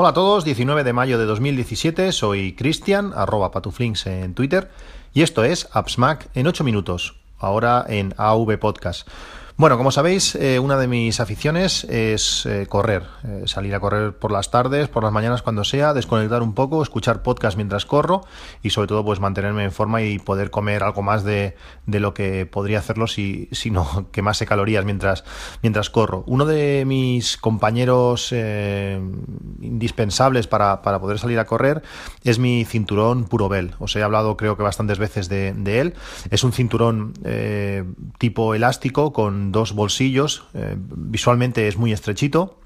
Hola a todos, 19 de mayo de 2017, soy Cristian, arroba patuflinks en Twitter, y esto es AppsMac en 8 minutos, ahora en AV Podcast. Bueno, como sabéis, eh, una de mis aficiones es eh, correr, eh, salir a correr por las tardes, por las mañanas cuando sea, desconectar un poco, escuchar podcast mientras corro y sobre todo pues mantenerme en forma y poder comer algo más de, de lo que podría hacerlo si, si no quemase calorías mientras, mientras corro. Uno de mis compañeros indispensables para, para, poder salir a correr es mi cinturón Purobel. Os he hablado creo que bastantes veces de, de él. Es un cinturón tipo elástico con dos bolsillos, eh, visualmente es muy estrechito,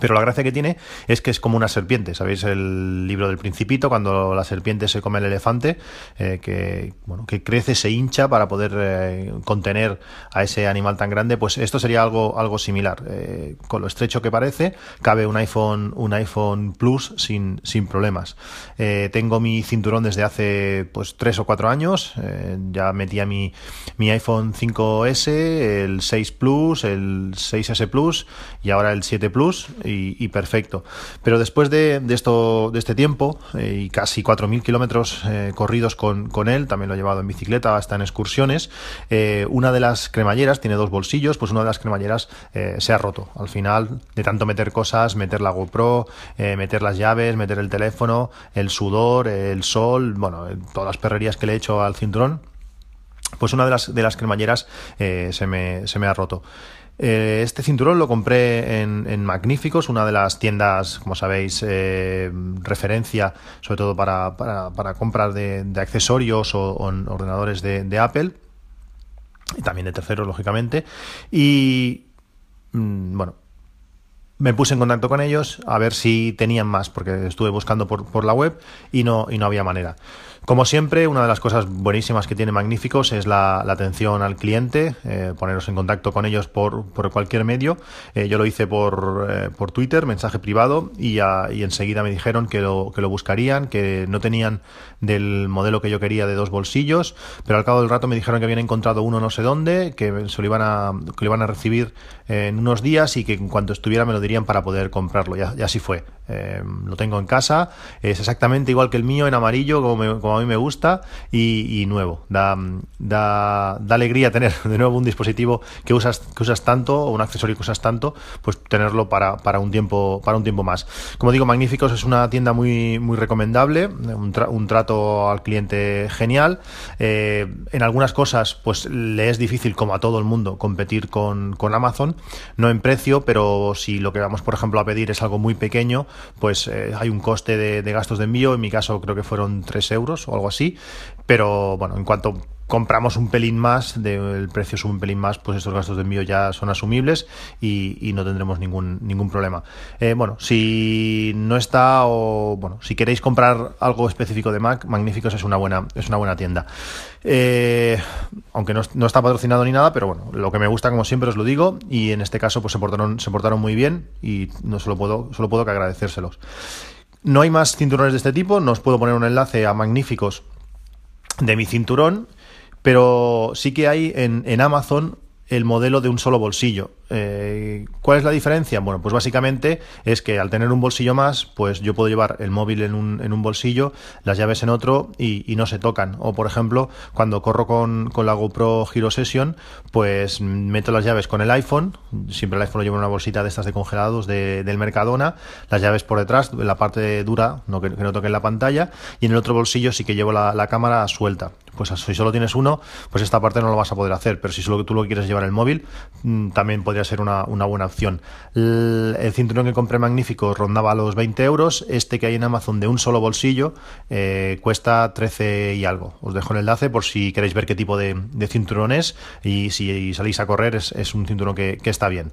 pero la gracia que tiene es que es como una serpiente. ¿Sabéis el libro del Principito? Cuando la serpiente se come el elefante, eh, que, bueno, que crece, se hincha para poder eh, contener a ese animal tan grande. Pues esto sería algo, algo similar. Eh, con lo estrecho que parece, cabe un iPhone, un iPhone Plus sin, sin problemas. tengo mi cinturón desde hace pues tres o cuatro años. ya metía mi, mi iPhone 5S, el 6 Plus, el 6S Plus y ahora el 7 Plus y, perfecto. Pero después de, esto, de este tiempo eh, y casi 4.000 kilómetros eh, corridos con, con, él, también lo he llevado en bicicleta, hasta en excursiones, eh, una de las cremalleras tiene dos bolsillos, pues una de las cremalleras se ha roto. Al final, de tanto meter cosas, meter la GoPro, meter las llaves, meter el teléfono, el sudor, el sol, bueno, todas las perrerías que le he hecho al cinturón, pues una de las, de las cremalleras se, me, se me ha roto. Eh, este cinturón lo compré en, Magníficos, una de las tiendas, como sabéis, eh, referencia, sobre todo para, para, compras de, accesorios o, ordenadores de, Apple, y también de terceros, lógicamente. Y mm, bueno, me puse en contacto con ellos a ver si tenían más, porque estuve buscando por, por la web y no, y no había manera. Como siempre, una de las cosas buenísimas que tiene Magníficos es la, atención al cliente, eh, poneros en contacto con ellos por, por cualquier medio. Eh, yo lo hice por, eh, por Twitter, mensaje privado, y, y, enseguida me dijeron que lo, que lo buscarían, que no tenían del modelo que yo quería de dos bolsillos, pero al cabo del rato me dijeron que habían encontrado uno no sé dónde, que se lo iban a, que lo iban a recibir en unos días y que en cuanto estuviera me lo dirían para poder comprarlo. Ya así fue. lo tengo en casa, es exactamente igual que el mío en amarillo, como, me, como a mí me gusta y, nuevo. Da, da, da, alegría tener de nuevo un dispositivo que usas, que usas tanto o un accesorio que usas tanto, pues tenerlo para, para, un, tiempo, para un tiempo más. Como digo, Magníficos es una tienda muy, muy recomendable, un, trato al cliente genial. Eh, en algunas cosas, pues le es difícil, como a todo el mundo, competir con, con Amazon, no en precio, pero si lo que vamos, por ejemplo, a pedir es algo muy pequeño, pues eh, hay un coste de, de gastos de envío. En mi caso, creo que fueron 3 euros o algo así. Pero bueno, en cuanto compramos un pelín más, de, el precio sube un pelín más, pues estos gastos de envío ya son asumibles y, no tendremos ningún, ningún problema. Eh, bueno, si no está o bueno, si queréis comprar algo específico de Mac, Magníficos es una buena, es una buena tienda. Eh, aunque no, no, está patrocinado ni nada, pero bueno, lo que me gusta, como siempre os lo digo, y en este caso pues se portaron, se portaron muy bien y no solo puedo, solo puedo que agradecérselos. No hay más cinturones de este tipo, no os puedo poner un enlace a magníficos de mi cinturón, pero sí que hay en, en Amazon el modelo de un solo bolsillo. Eh, ¿Cuál es la diferencia? Bueno, pues básicamente es que al tener un bolsillo más, pues yo puedo llevar el móvil en un, en un bolsillo, las llaves en otro y, no se tocan. O por ejemplo, cuando corro con, con, la GoPro Hero Session, pues meto las llaves con el iPhone, siempre el iPhone lo llevo en una bolsita de estas de congelados de, del Mercadona, las llaves por detrás, en la parte dura, no que, no toque en la pantalla, y en el otro bolsillo sí que llevo la, la cámara suelta. Pues si solo tienes uno, pues esta parte no lo vas a poder hacer, pero si solo tú lo quieres llevar el móvil, mm, también podría ser una, buena opción. El, cinturón que compré magnífico rondaba los 20 euros. Este que hay en Amazon de un solo bolsillo eh, cuesta 13 y algo. Os dejo el enlace por si queréis ver qué tipo de, cinturón es y si salís a correr es, un cinturón que, está bien.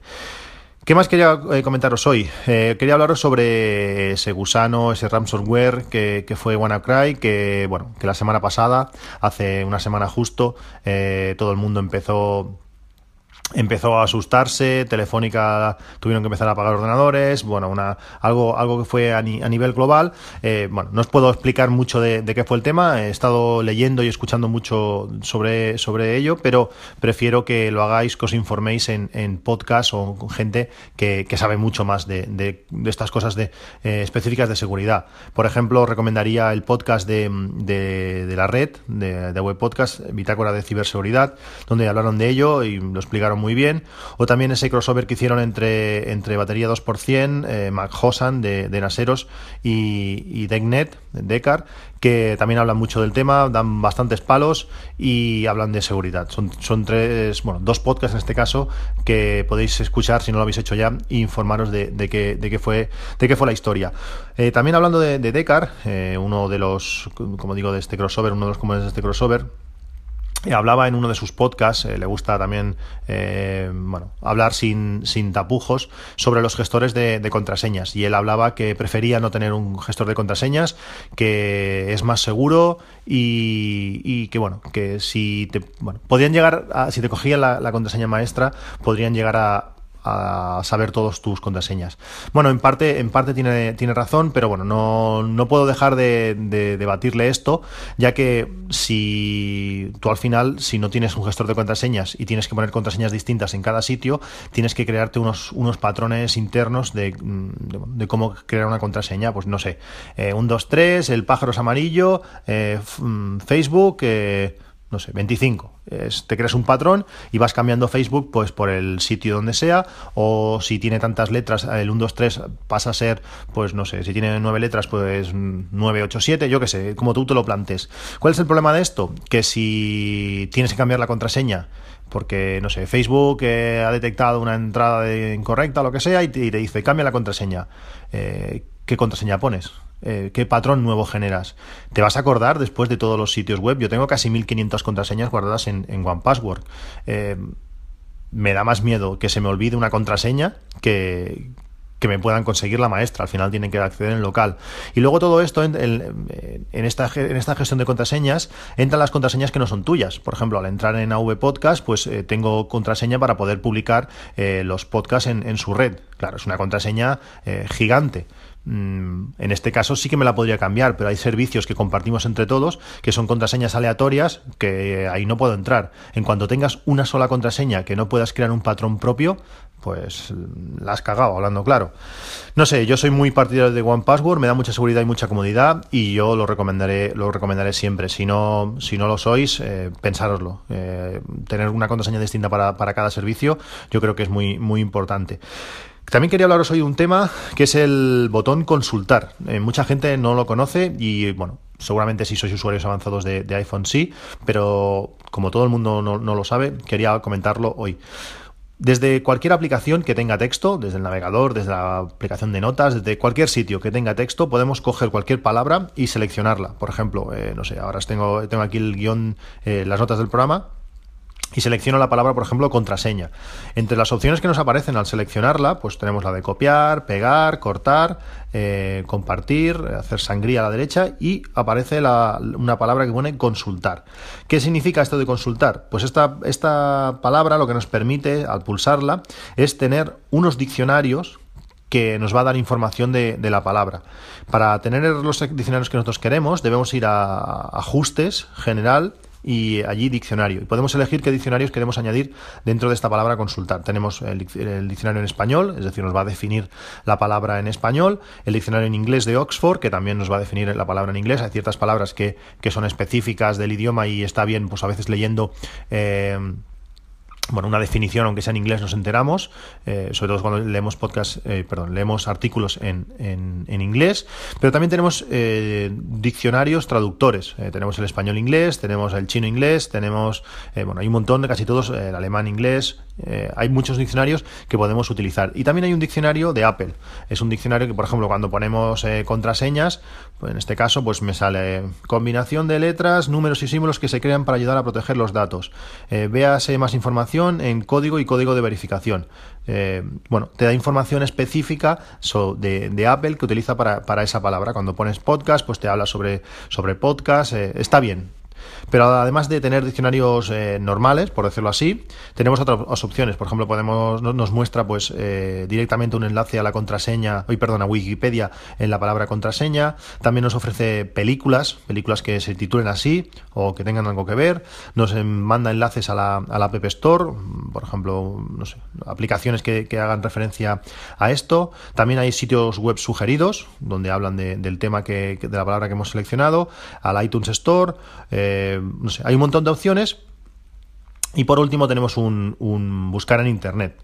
¿Qué más quería eh, comentaros hoy? Eh, quería hablaros sobre ese gusano, ese ransomware que fue WannaCry, que bueno, que la semana pasada, hace una semana justo, todo el mundo empezó empezó a asustarse, Telefónica tuvieron que empezar a apagar ordenadores, bueno, una, algo, algo que fue a, nivel global. Eh, bueno, no os puedo explicar mucho de, qué fue el tema, he estado leyendo y escuchando mucho sobre, sobre ello, pero prefiero que lo hagáis, que os informéis en, en podcast o con gente que, sabe mucho más de, estas cosas de, eh, específicas de seguridad. Por ejemplo, recomendaría el podcast de, la red, de, de Web Podcast, Bitácora de Ciberseguridad, donde hablaron de ello y lo explicaron muy bien. O también ese crossover que hicieron entre, entre batería 2%, eh, Mac Hosan de, Naseros y, y DeckNet, Decar, que también hablan mucho del tema, dan bastantes palos y hablan de seguridad. Son, son tres, bueno, dos podcasts en este caso que podéis escuchar si no lo habéis hecho ya e informaros de, de, qué, de, qué, fue, de qué fue la historia. Eh, también hablando de, de Decar, eh, uno de los, como digo, de este crossover, uno de los comunes de este crossover, Hablaba en uno de sus podcasts, eh, le gusta también eh, bueno, hablar sin, sin, tapujos sobre los gestores de, contraseñas. Y él hablaba que prefería no tener un gestor de contraseñas, que es más seguro y, y que bueno, que si te bueno, podrían llegar a, si te cogían la contraseña maestra, podrían llegar a, a saber todos tus contraseñas. Bueno, en parte, en parte tiene, tiene razón, pero bueno, no, no puedo dejar de, debatirle esto, ya que si tú al final, si no tienes un gestor de contraseñas y tienes que poner contraseñas distintas en cada sitio, tienes que crearte unos, unos patrones internos de, de, cómo crear una contraseña. Pues no sé, eh, un 2, 3, el pájaro es amarillo, eh, mm, Facebook, eh, no sé, 25. te creas un patrón y vas cambiando Facebook pues por el sitio donde sea o si tiene tantas letras, el 1, 2, 3 pasa a ser, pues no sé, si tiene 9 letras pues 9, 8, 7, yo qué sé, como tú te lo plantes. ¿Cuál es el problema de esto? Que si tienes que cambiar la contraseña porque, no sé, Facebook eh, ha detectado una entrada incorrecta o lo que sea y te, dice, cambia la contraseña. Eh, ¿Qué contraseña pones? Eh, qué patrón nuevo generas. Te vas a acordar después de todos los sitios web. Yo tengo casi 1500 contraseñas guardadas en, en OnePassword. Eh, me da más miedo que se me olvide una contraseña que, que me puedan conseguir la maestra. Al final tienen que acceder en local. Y luego todo esto, en, esta, gestión de contraseñas, entran las contraseñas que no son tuyas. Por ejemplo, al entrar en AV Podcast, pues eh, tengo contraseña para poder publicar los podcasts en, su red. Claro, es una contraseña gigante. Mm, en este caso sí que me la podría cambiar, pero hay servicios que compartimos entre todos que son contraseñas aleatorias que ahí no puedo entrar. En cuanto tengas una sola contraseña que no puedas crear un patrón propio, pues la has cagado, hablando claro. No sé, yo soy muy partidario de One Password, me da mucha seguridad y mucha comodidad y yo lo recomendaré, lo recomendaré siempre. Si no, si no lo sois, eh, pensároslo. Eh, tener una contraseña distinta para, para cada servicio, yo creo que es muy, muy importante. También quería hablaros hoy de un tema que es el botón consultar. Eh, mucha gente no lo conoce y bueno, seguramente si sois usuarios avanzados de, iPhone sí, pero como todo el mundo no, lo sabe, quería comentarlo hoy. Desde cualquier aplicación que tenga texto, desde el navegador, desde la aplicación de notas, desde cualquier sitio que tenga texto, podemos coger cualquier palabra y seleccionarla. Por ejemplo, eh, no sé, ahora tengo, tengo aquí el guion, eh, las notas del programa y selecciono la palabra, por ejemplo, contraseña. Entre las opciones que nos aparecen al seleccionarla, pues tenemos la de copiar, pegar, cortar, eh, compartir, hacer sangría a la derecha y aparece una palabra que pone consultar. ¿Qué significa esto de consultar? Pues esta, esta palabra lo que nos permite, al pulsarla, es tener unos diccionarios que nos va a dar información de, de, la palabra. Para tener los diccionarios que nosotros queremos, debemos ir a ajustes, general, y allí diccionario. Y podemos elegir qué diccionarios queremos añadir dentro de esta palabra consultar. Tenemos el, diccionario en español, es decir, nos va a definir la palabra en español, el diccionario en inglés de Oxford, que también nos va a definir la palabra en inglés. Hay ciertas palabras que, que son específicas del idioma y está bien, pues a veces leyendo. Eh, bueno, una definición, aunque sea en inglés, nos enteramos, eh, sobre todo cuando leemos podcast, eh, perdón, leemos artículos en, en, inglés, pero también tenemos eh, diccionarios traductores. tenemos el español-inglés, tenemos el chino-inglés, tenemos, bueno, hay un montón de casi todos, el alemán-inglés, hay muchos diccionarios que podemos utilizar. Y también hay un diccionario de Apple. Es un diccionario que, por ejemplo, cuando ponemos contraseñas, pues en este caso, pues me sale combinación de letras, números y símbolos que se crean para ayudar a proteger los datos. véase más información en código y código de verificación. Eh, bueno, te da información específica de, Apple que utiliza para, esa palabra. Cuando pones podcast, pues te habla sobre, sobre podcast. Eh, está bien. Pero además de tener diccionarios eh, normales, por decirlo así, tenemos otras opciones. Por ejemplo, podemos nos muestra pues eh, directamente un enlace a la contraseña, hoy perdón, a Wikipedia en la palabra contraseña. También nos ofrece películas, películas que se titulen así o que tengan algo que ver. Nos manda enlaces a la, a la App Store, por ejemplo, no sé, aplicaciones que, hagan referencia a esto. También hay sitios web sugeridos donde hablan del tema que, de la palabra que hemos seleccionado, al iTunes Store. Eh, no sé, hay un montón de opciones. Y por último tenemos un, buscar en Internet.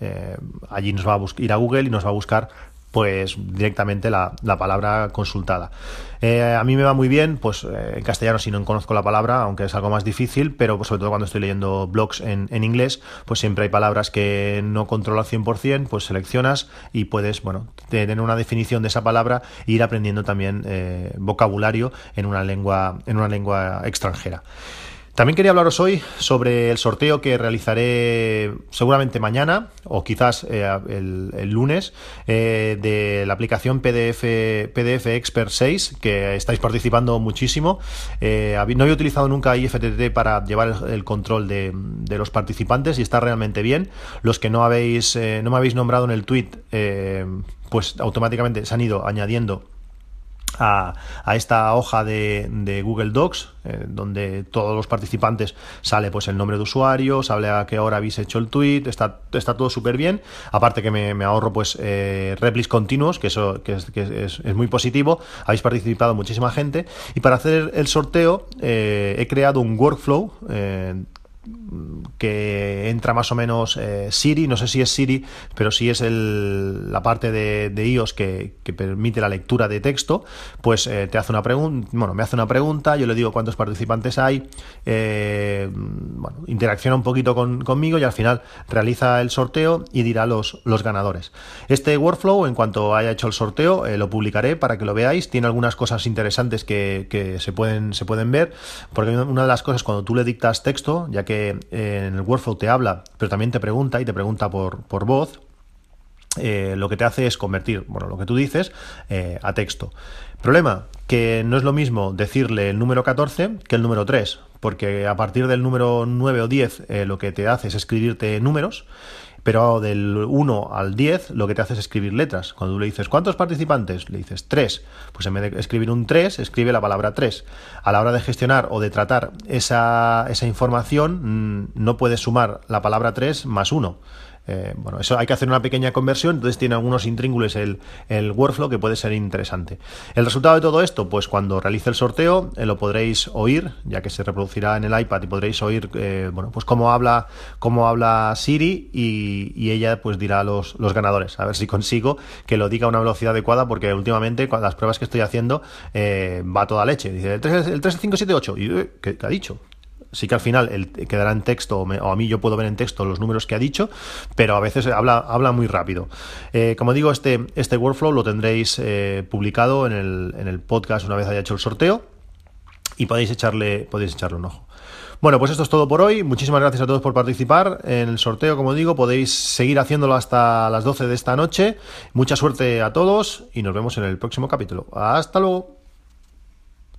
Eh, allí nos va a ir a Google y nos va a buscar pues directamente la, palabra consultada. Eh, a mí me va muy bien, pues eh, en castellano si no conozco la palabra, aunque es algo más difícil, pero pues, sobre todo cuando estoy leyendo blogs en, inglés, pues siempre hay palabras que no controlo al 100%, pues seleccionas y puedes, bueno, tener una definición de esa palabra e ir aprendiendo también eh, vocabulario en una lengua, en una lengua extranjera. También quería hablaros hoy sobre el sorteo que realizaré seguramente mañana o quizás eh, el, lunes eh, de la aplicación PDF, PDF Expert 6 que estáis participando muchísimo. Eh, no había utilizado nunca IFTTT para llevar el, control de, los participantes y está realmente bien. Los que no me habéis nombrado en el tweet pues automáticamente se han ido añadiendo a, esta hoja de, Google Docs, eh, donde todos los participantes sale pues el nombre de usuario, sale a qué hora habéis hecho el tweet, está, todo súper bien. Aparte que me, ahorro pues eh, continuos, que eso que es, muy positivo. Habéis participado muchísima gente. Y para hacer el sorteo eh, he creado un workflow que entra más o menos eh, Siri, no sé si es Siri, pero si es el, la parte de, iOS que, permite la lectura de texto, pues eh, te hace una pregunta, bueno, me hace una pregunta, yo le digo cuántos participantes hay, eh, bueno, interacciona un poquito conmigo y al final realiza el sorteo y dirá los, ganadores. Este workflow, en cuanto haya hecho el sorteo, lo publicaré para que lo veáis, tiene algunas cosas interesantes que, que se, pueden, se pueden ver, porque una de las cosas cuando tú le dictas texto, ya que eh, en el workflow te habla, pero también te pregunta y te pregunta por, por voz, eh, lo que te hace es convertir, bueno, lo que tú dices eh, a texto. Problema, que no es lo mismo decirle el número 14 que el número 3, porque a partir del número 9 o 10 lo que te hace es escribirte números pero del 1 al 10 lo que te hace es escribir letras. Cuando tú le dices, ¿cuántos participantes? Le dices 3. Pues en vez de escribir un 3, escribe la palabra 3. A la hora de gestionar o de tratar esa, esa información, mm, no puedes sumar la palabra 3 más 1. Eh, bueno, eso hay que hacer una pequeña conversión, entonces tiene algunos intríngules el, el, workflow que puede ser interesante. El resultado de todo esto, pues cuando realice el sorteo eh, lo podréis oír, ya que se reproducirá en el iPad y podréis oír, eh, bueno, pues cómo habla, cómo habla Siri y, ella pues dirá los, los ganadores. A ver si consigo que lo diga a una velocidad adecuada, porque últimamente con las pruebas que estoy haciendo va toda leche. Dice el 3, el 3, 5, 7, 8. ¿Y qué ha dicho? Sí que al final quedará en texto, o, a mí yo puedo ver en texto los números que ha dicho, pero a veces habla, habla muy rápido. Eh, como digo, este, este workflow lo tendréis eh, publicado en el, en el podcast una vez haya hecho el sorteo y podéis echarle, podéis echarle un ojo. Bueno, pues esto es todo por hoy. Muchísimas gracias a todos por participar en el sorteo. Como digo, podéis seguir haciéndolo hasta las 12 de esta noche. Mucha suerte a todos y nos vemos en el próximo capítulo. Hasta luego.